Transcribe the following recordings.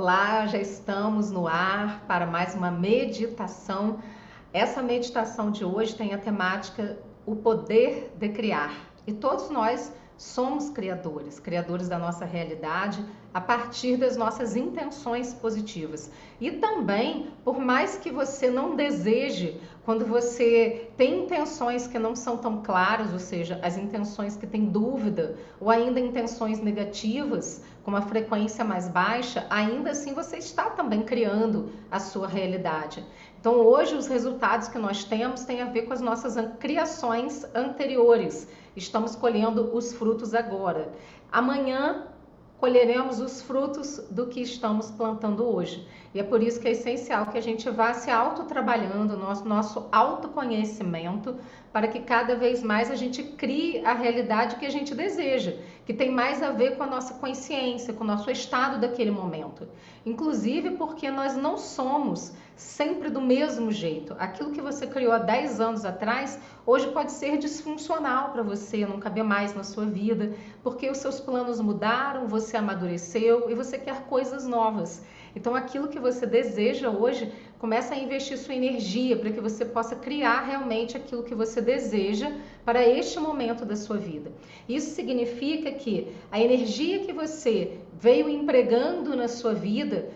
Olá, já estamos no ar para mais uma meditação. Essa meditação de hoje tem a temática O Poder de Criar. E todos nós somos criadores, criadores da nossa realidade a partir das nossas intenções positivas. E também, por mais que você não deseje, quando você tem intenções que não são tão claras, ou seja, as intenções que têm dúvida, ou ainda intenções negativas, com uma frequência mais baixa, ainda assim você está também criando a sua realidade. Então, hoje, os resultados que nós temos têm a ver com as nossas criações anteriores. Estamos colhendo os frutos agora. Amanhã colheremos os frutos do que estamos plantando hoje. E é por isso que é essencial que a gente vá se autotrabalhando, nosso, nosso autoconhecimento, para que cada vez mais a gente crie a realidade que a gente deseja, que tem mais a ver com a nossa consciência, com o nosso estado daquele momento. Inclusive porque nós não somos sempre do mesmo jeito. Aquilo que você criou há 10 anos atrás, hoje pode ser disfuncional para você, não caber mais na sua vida, porque os seus planos mudaram, você amadureceu e você quer coisas novas. Então, aquilo que você deseja hoje, começa a investir sua energia para que você possa criar realmente aquilo que você deseja para este momento da sua vida. Isso significa que a energia que você veio empregando na sua vida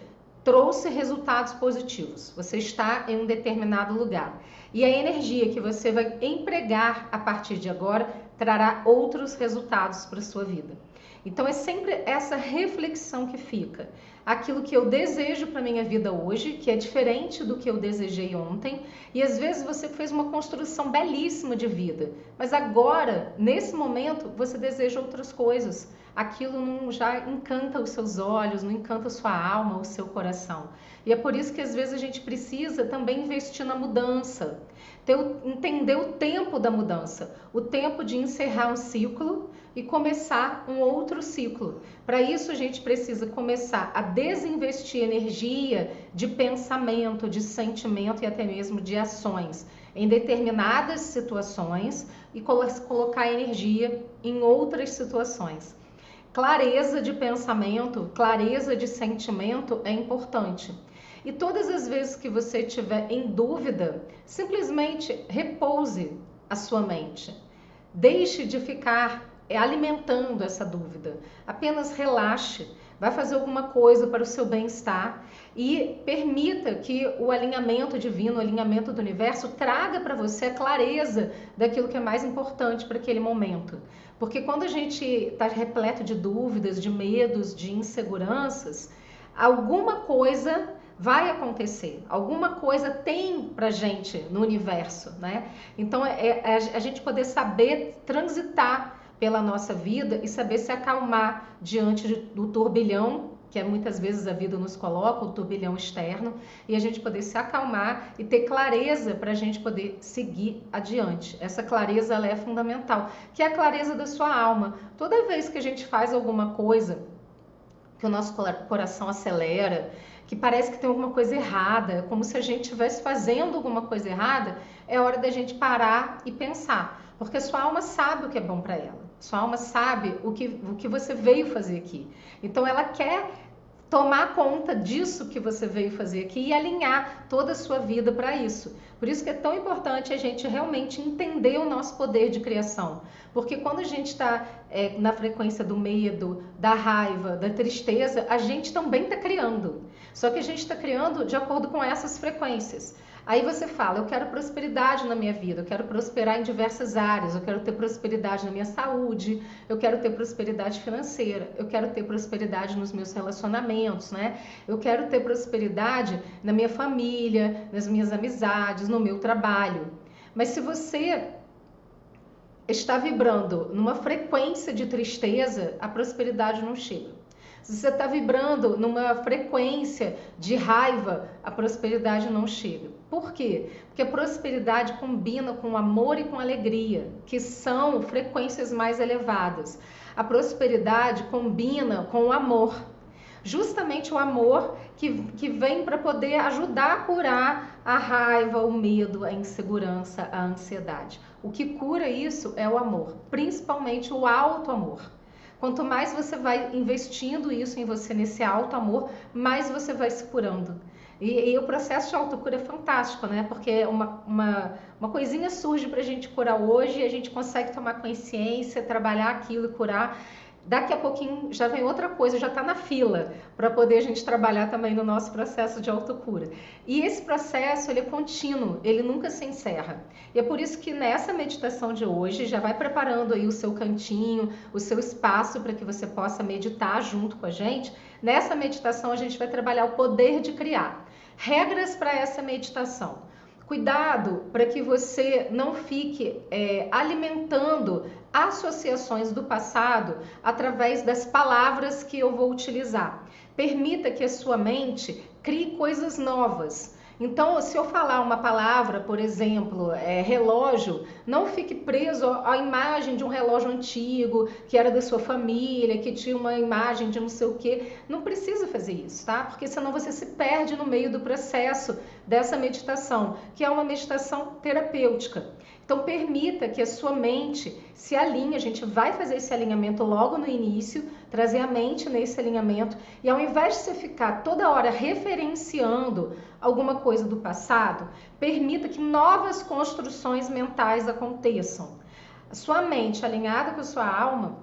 trouxe resultados positivos. Você está em um determinado lugar. E a energia que você vai empregar a partir de agora trará outros resultados para a sua vida. Então é sempre essa reflexão que fica. Aquilo que eu desejo para minha vida hoje, que é diferente do que eu desejei ontem, e às vezes você fez uma construção belíssima de vida, mas agora, nesse momento, você deseja outras coisas. Aquilo não já encanta os seus olhos, não encanta a sua alma, o seu coração. E é por isso que às vezes a gente precisa também investir na mudança, ter, entender o tempo da mudança, o tempo de encerrar um ciclo e começar um outro ciclo. Para isso, a gente precisa começar a desinvestir energia de pensamento, de sentimento e até mesmo de ações em determinadas situações e colocar energia em outras situações. Clareza de pensamento, clareza de sentimento é importante. E todas as vezes que você estiver em dúvida, simplesmente repouse a sua mente. Deixe de ficar é alimentando essa dúvida. Apenas relaxe, vai fazer alguma coisa para o seu bem-estar e permita que o alinhamento divino, o alinhamento do universo traga para você a clareza daquilo que é mais importante para aquele momento. Porque quando a gente está repleto de dúvidas, de medos, de inseguranças, alguma coisa vai acontecer, alguma coisa tem para gente no universo, né? Então é, é a gente poder saber transitar pela nossa vida e saber se acalmar diante de, do turbilhão que é, muitas vezes a vida nos coloca, o turbilhão externo, e a gente poder se acalmar e ter clareza para a gente poder seguir adiante. Essa clareza ela é fundamental, que é a clareza da sua alma. Toda vez que a gente faz alguma coisa, que o nosso coração acelera, que parece que tem alguma coisa errada, como se a gente estivesse fazendo alguma coisa errada, é hora da gente parar e pensar, porque sua alma sabe o que é bom para ela. Sua alma sabe o que, o que você veio fazer aqui. Então ela quer tomar conta disso que você veio fazer aqui e alinhar toda a sua vida para isso. Por isso que é tão importante a gente realmente entender o nosso poder de criação. Porque quando a gente está é, na frequência do medo, da raiva, da tristeza, a gente também está criando. Só que a gente está criando de acordo com essas frequências. Aí você fala, eu quero prosperidade na minha vida, eu quero prosperar em diversas áreas, eu quero ter prosperidade na minha saúde, eu quero ter prosperidade financeira, eu quero ter prosperidade nos meus relacionamentos, né? Eu quero ter prosperidade na minha família, nas minhas amizades, no meu trabalho. Mas se você está vibrando numa frequência de tristeza, a prosperidade não chega. Se você está vibrando numa frequência de raiva, a prosperidade não chega. Por quê? Porque a prosperidade combina com amor e com alegria, que são frequências mais elevadas. A prosperidade combina com o amor, justamente o amor que, que vem para poder ajudar a curar a raiva, o medo, a insegurança, a ansiedade. O que cura isso é o amor, principalmente o alto amor. Quanto mais você vai investindo isso em você, nesse alto amor, mais você vai se curando. E, e, o processo de autocura é fantástico, né? Porque uma, uma, uma coisinha surge para a gente curar hoje a gente consegue tomar consciência, trabalhar aquilo e curar. Daqui a pouquinho já vem outra coisa, já está na fila para poder a gente trabalhar também no nosso processo de autocura. E esse processo ele é contínuo, ele nunca se encerra. E é por isso que nessa meditação de hoje já vai preparando aí o seu cantinho, o seu espaço para que você possa meditar junto com a gente. Nessa meditação a gente vai trabalhar o poder de criar. Regras para essa meditação. Cuidado para que você não fique é, alimentando associações do passado através das palavras que eu vou utilizar. Permita que a sua mente crie coisas novas. Então, se eu falar uma palavra, por exemplo, é, relógio, não fique preso à imagem de um relógio antigo, que era da sua família, que tinha uma imagem de não sei o quê. Não precisa fazer isso, tá? Porque senão você se perde no meio do processo dessa meditação, que é uma meditação terapêutica. Então permita que a sua mente se alinhe, a gente vai fazer esse alinhamento logo no início, trazer a mente nesse alinhamento e ao invés de você ficar toda hora referenciando alguma coisa do passado, permita que novas construções mentais aconteçam. A sua mente alinhada com a sua alma,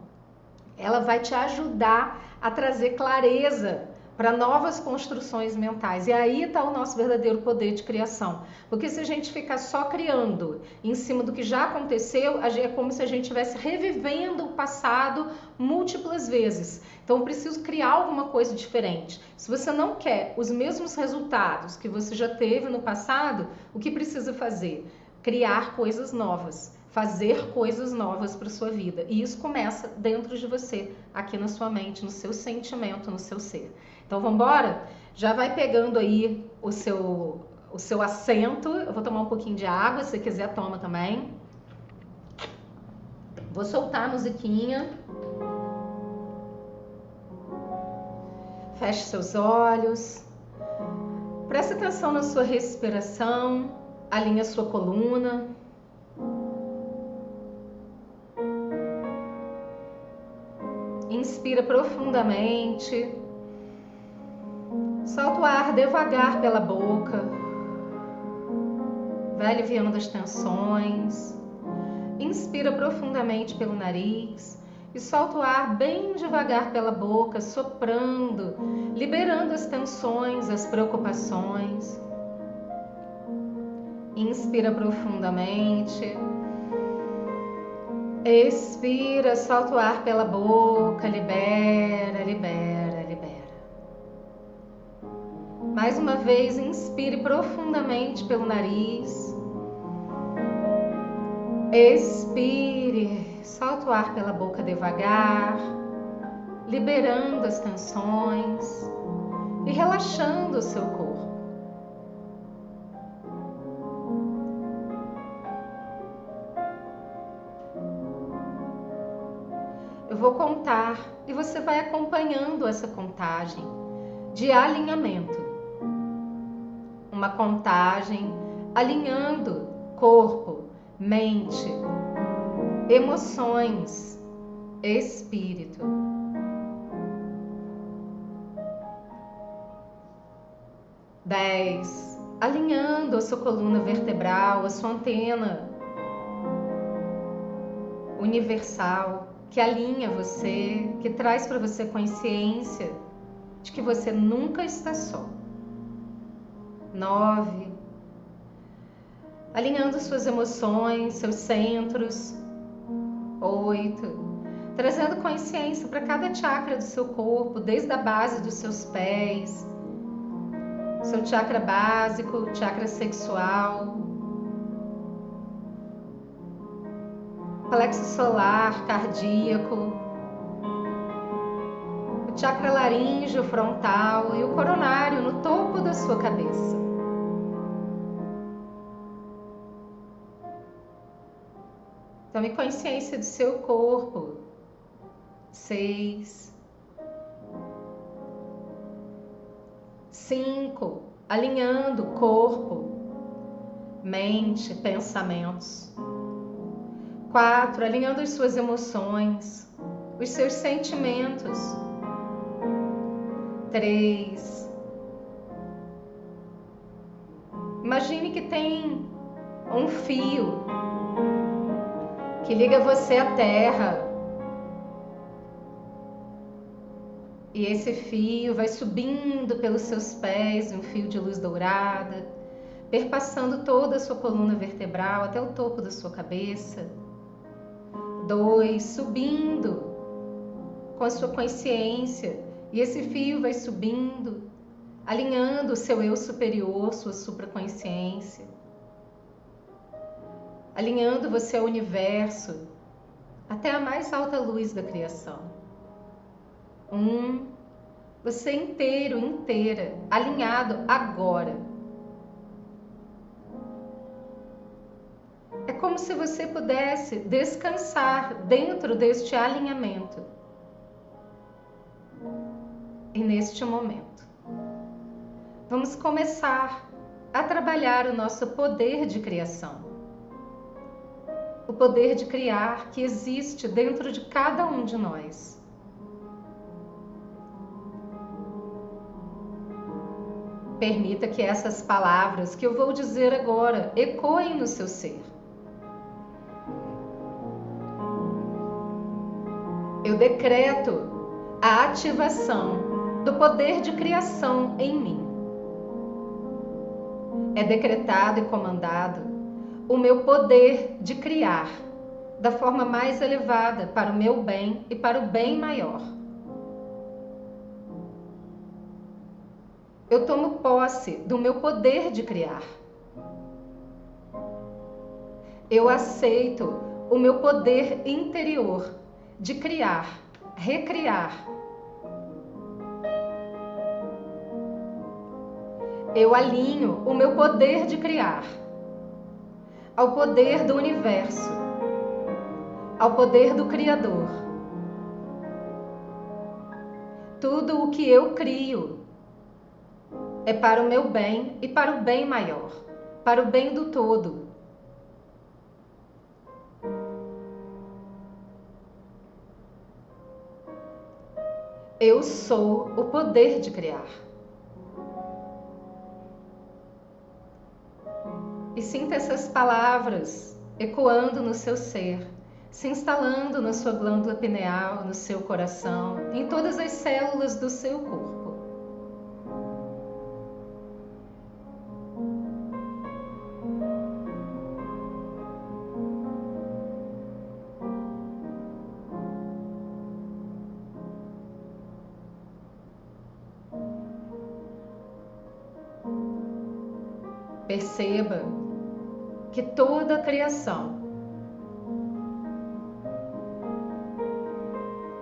ela vai te ajudar a trazer clareza para novas construções mentais. E aí está o nosso verdadeiro poder de criação. Porque se a gente ficar só criando em cima do que já aconteceu, é como se a gente estivesse revivendo o passado múltiplas vezes. Então, eu preciso criar alguma coisa diferente. Se você não quer os mesmos resultados que você já teve no passado, o que precisa fazer? Criar coisas novas fazer coisas novas para sua vida. E isso começa dentro de você, aqui na sua mente, no seu sentimento, no seu ser. Então vamos embora? Já vai pegando aí o seu o seu assento. Eu vou tomar um pouquinho de água, se quiser toma também. Vou soltar a musiquinha. Feche seus olhos. Preste atenção na sua respiração. Alinhe a sua coluna. Inspira profundamente. Solta o ar devagar pela boca. Vai aliviando as tensões. Inspira profundamente pelo nariz e solta o ar bem devagar pela boca, soprando, liberando as tensões, as preocupações. Inspira profundamente. Expira, solta o ar pela boca, libera, libera, libera. Mais uma vez, inspire profundamente pelo nariz. Expire, solta o ar pela boca devagar, liberando as tensões e relaxando o seu corpo. Vou contar e você vai acompanhando essa contagem de alinhamento. Uma contagem alinhando corpo, mente, emoções, espírito. Dez, alinhando a sua coluna vertebral, a sua antena universal que alinha você, que traz para você consciência de que você nunca está só. Nove, alinhando suas emoções, seus centros. Oito, trazendo consciência para cada chakra do seu corpo, desde a base dos seus pés, seu chakra básico, chakra sexual, plexo solar, cardíaco, o chakra laríngeo frontal e o coronário no topo da sua cabeça. Tome consciência do seu corpo. Seis. Cinco. Alinhando corpo, mente, pensamentos. Quatro, alinhando as suas emoções. os seus sentimentos. Três. Imagine que tem um fio que liga você à terra. E esse fio vai subindo pelos seus pés, um fio de luz dourada, perpassando toda a sua coluna vertebral até o topo da sua cabeça. Dois, subindo com a sua consciência, e esse fio vai subindo, alinhando o seu eu superior, sua supraconsciência alinhando você ao universo, até a mais alta luz da criação. Um, você inteiro, inteira, alinhado agora. É como se você pudesse descansar dentro deste alinhamento. E neste momento, vamos começar a trabalhar o nosso poder de criação o poder de criar que existe dentro de cada um de nós. Permita que essas palavras que eu vou dizer agora ecoem no seu ser. Eu decreto a ativação do poder de criação em mim. É decretado e comandado o meu poder de criar da forma mais elevada para o meu bem e para o bem maior. Eu tomo posse do meu poder de criar. Eu aceito o meu poder interior de criar, recriar. Eu alinho o meu poder de criar ao poder do universo, ao poder do Criador. Tudo o que eu crio é para o meu bem e para o bem maior, para o bem do todo. Eu sou o poder de criar. e sinta essas palavras ecoando no seu ser, se instalando na sua glândula pineal, no seu coração, em todas as células do seu corpo. Perceba que toda a criação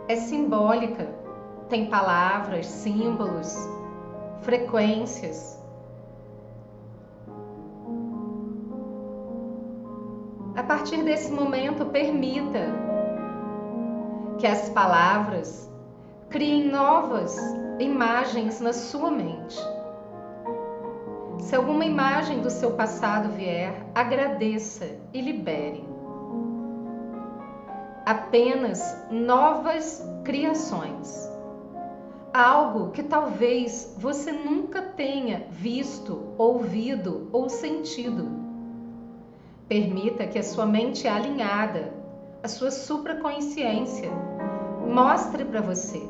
é simbólica, tem palavras, símbolos, frequências. A partir desse momento, permita que as palavras criem novas imagens na sua mente. Se alguma imagem do seu passado vier, agradeça e libere. Apenas novas criações. Algo que talvez você nunca tenha visto, ouvido ou sentido. Permita que a sua mente alinhada, a sua supraconsciência, mostre para você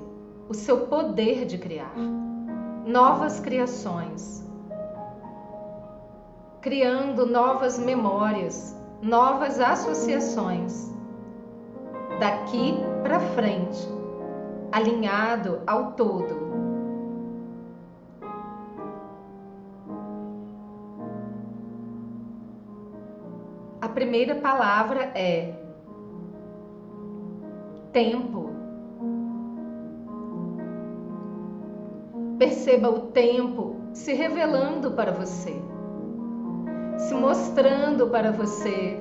o seu poder de criar novas criações criando novas memórias, novas associações. Daqui para frente, alinhado ao todo. A primeira palavra é tempo. Perceba o tempo se revelando para você se mostrando para você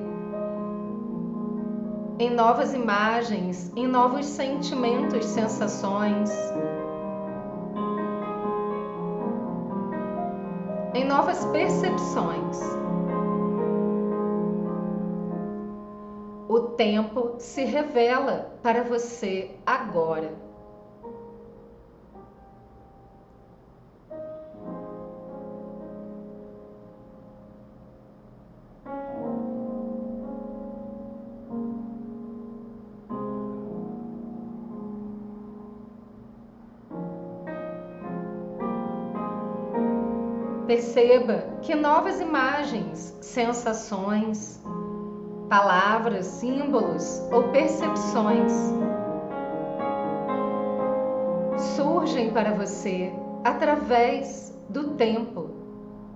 em novas imagens, em novos sentimentos, sensações, em novas percepções. O tempo se revela para você agora. Perceba que novas imagens, sensações, palavras, símbolos ou percepções surgem para você através do tempo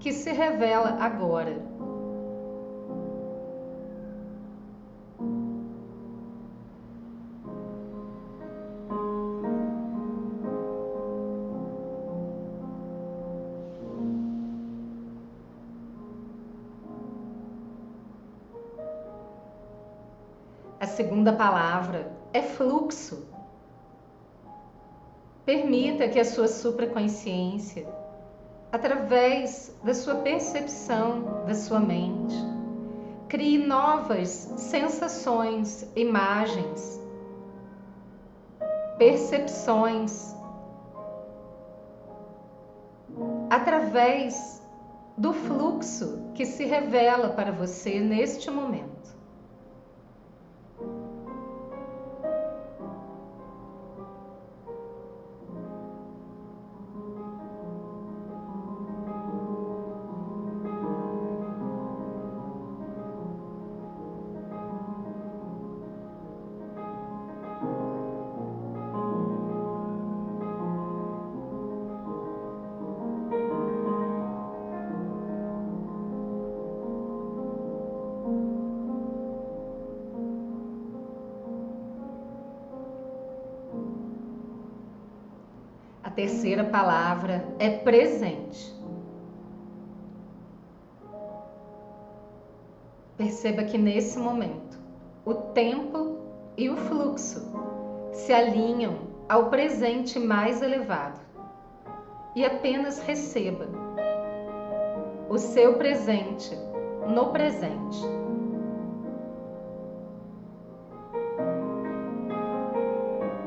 que se revela agora. A segunda palavra é fluxo. Permita que a sua supraconsciência, através da sua percepção da sua mente, crie novas sensações, imagens, percepções, através do fluxo que se revela para você neste momento. Terceira palavra é presente. Perceba que nesse momento o tempo e o fluxo se alinham ao presente mais elevado e apenas receba o seu presente no presente.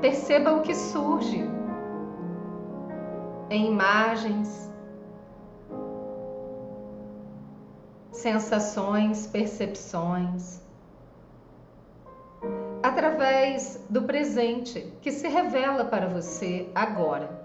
Perceba o que surge em imagens, sensações, percepções, através do presente que se revela para você agora.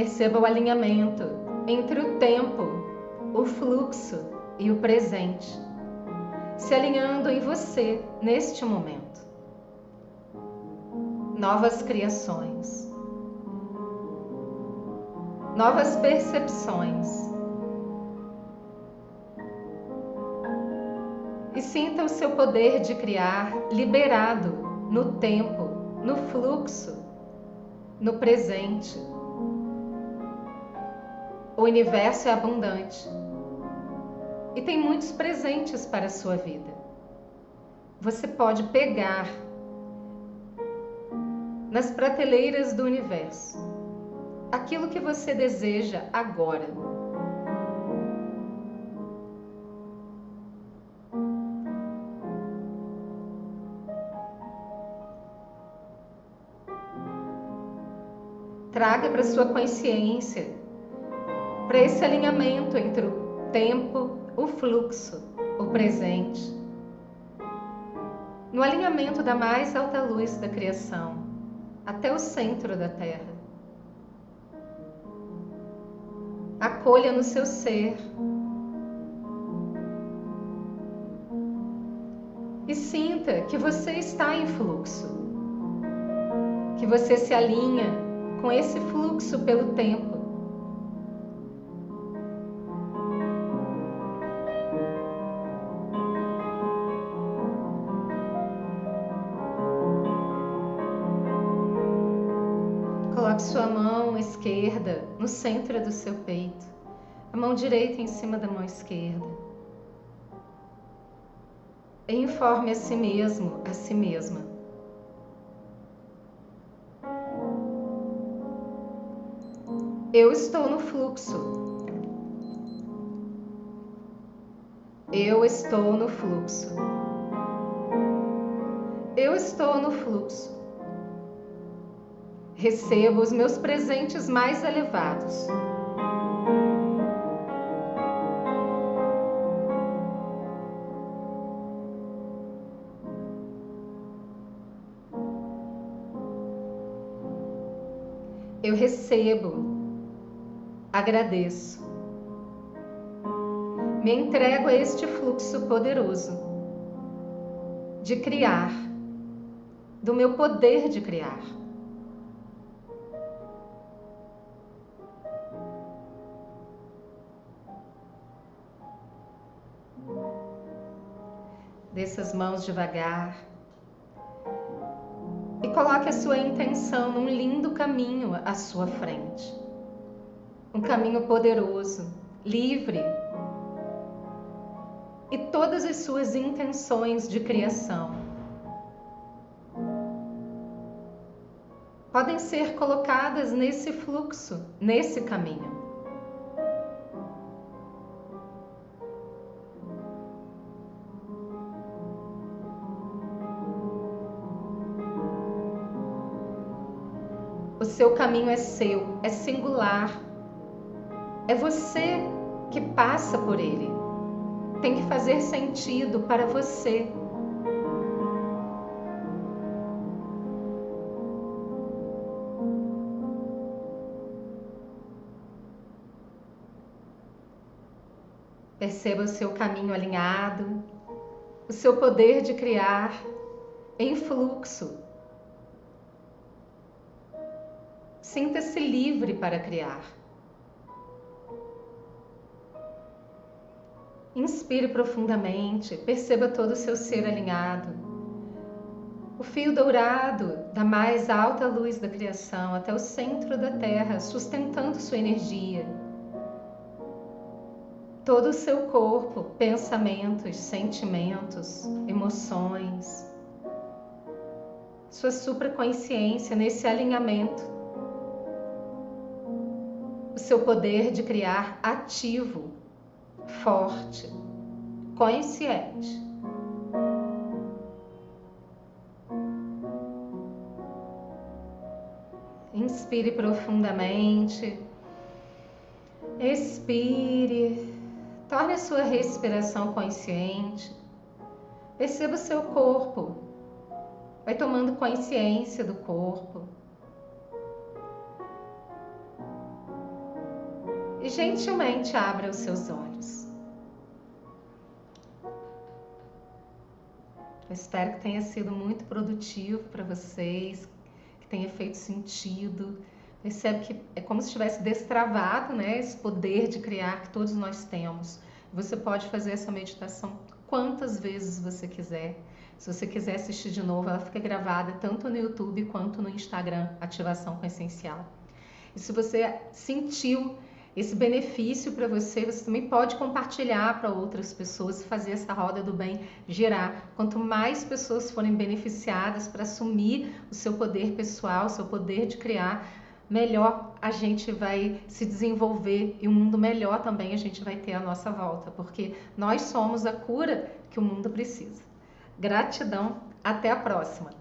Perceba o alinhamento entre o tempo, o fluxo e o presente, se alinhando em você neste momento. Novas criações, novas percepções. E sinta o seu poder de criar liberado no tempo, no fluxo, no presente. O universo é abundante e tem muitos presentes para a sua vida. Você pode pegar nas prateleiras do universo aquilo que você deseja agora. Traga para sua consciência para esse alinhamento entre o tempo, o fluxo, o presente. No alinhamento da mais alta luz da criação, até o centro da Terra. Acolha no seu ser. E sinta que você está em fluxo, que você se alinha com esse fluxo pelo tempo. No centro do seu peito, a mão direita em cima da mão esquerda. E informe a si mesmo, a si mesma. Eu estou no fluxo. Eu estou no fluxo. Eu estou no fluxo. Recebo os meus presentes mais elevados. Eu recebo agradeço. Me entrego a este fluxo poderoso de criar, do meu poder de criar. Desça as mãos devagar e coloque a sua intenção num lindo caminho à sua frente um caminho poderoso, livre. E todas as suas intenções de criação podem ser colocadas nesse fluxo, nesse caminho. Seu caminho é seu, é singular, é você que passa por ele. Tem que fazer sentido para você. Perceba o seu caminho alinhado, o seu poder de criar em fluxo. Sinta-se livre para criar. Inspire profundamente, perceba todo o seu ser alinhado. O fio dourado da mais alta luz da criação até o centro da Terra, sustentando sua energia. Todo o seu corpo, pensamentos, sentimentos, emoções. Sua supraconsciência nesse alinhamento. Seu poder de criar ativo forte, consciente. Inspire profundamente. Expire. Torne a sua respiração consciente. Perceba o seu corpo. Vai tomando consciência do corpo. Gentilmente abra os seus olhos. Eu espero que tenha sido muito produtivo para vocês, que tenha feito sentido. Percebe que é como se tivesse destravado né, esse poder de criar que todos nós temos. Você pode fazer essa meditação quantas vezes você quiser. Se você quiser assistir de novo, ela fica gravada tanto no YouTube quanto no Instagram, Ativação com Essencial. E se você sentiu esse benefício para você, você também pode compartilhar para outras pessoas e fazer essa roda do bem girar. Quanto mais pessoas forem beneficiadas para assumir o seu poder pessoal, o seu poder de criar, melhor a gente vai se desenvolver e um mundo melhor também a gente vai ter à nossa volta, porque nós somos a cura que o mundo precisa. Gratidão, até a próxima!